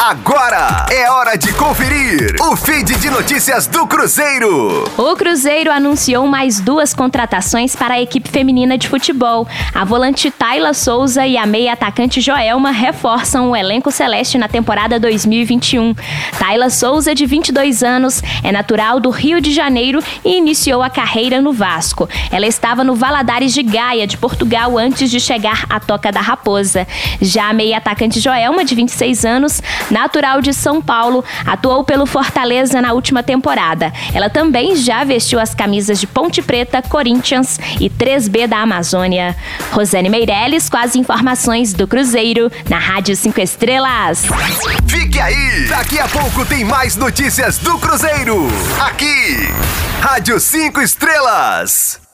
Agora é hora de conferir o feed de notícias do Cruzeiro. O Cruzeiro anunciou mais duas contratações para a equipe feminina de futebol. A volante Tayla Souza e a meia atacante Joelma reforçam o elenco celeste na temporada 2021. Tayla Souza, de 22 anos, é natural do Rio de Janeiro e iniciou a carreira no Vasco. Ela estava no Valadares de Gaia, de Portugal, antes de chegar à Toca da Raposa. Já a meia atacante Joelma, de 26 anos, natural de São Paulo, atuou pelo Fortaleza na última temporada. Ela também já vestiu as camisas de Ponte Preta, Corinthians e 3B da Amazônia. Rosane Meirelles com as informações do Cruzeiro na Rádio 5 Estrelas. Fique aí! Daqui a pouco tem mais notícias do Cruzeiro. Aqui, Rádio 5 Estrelas.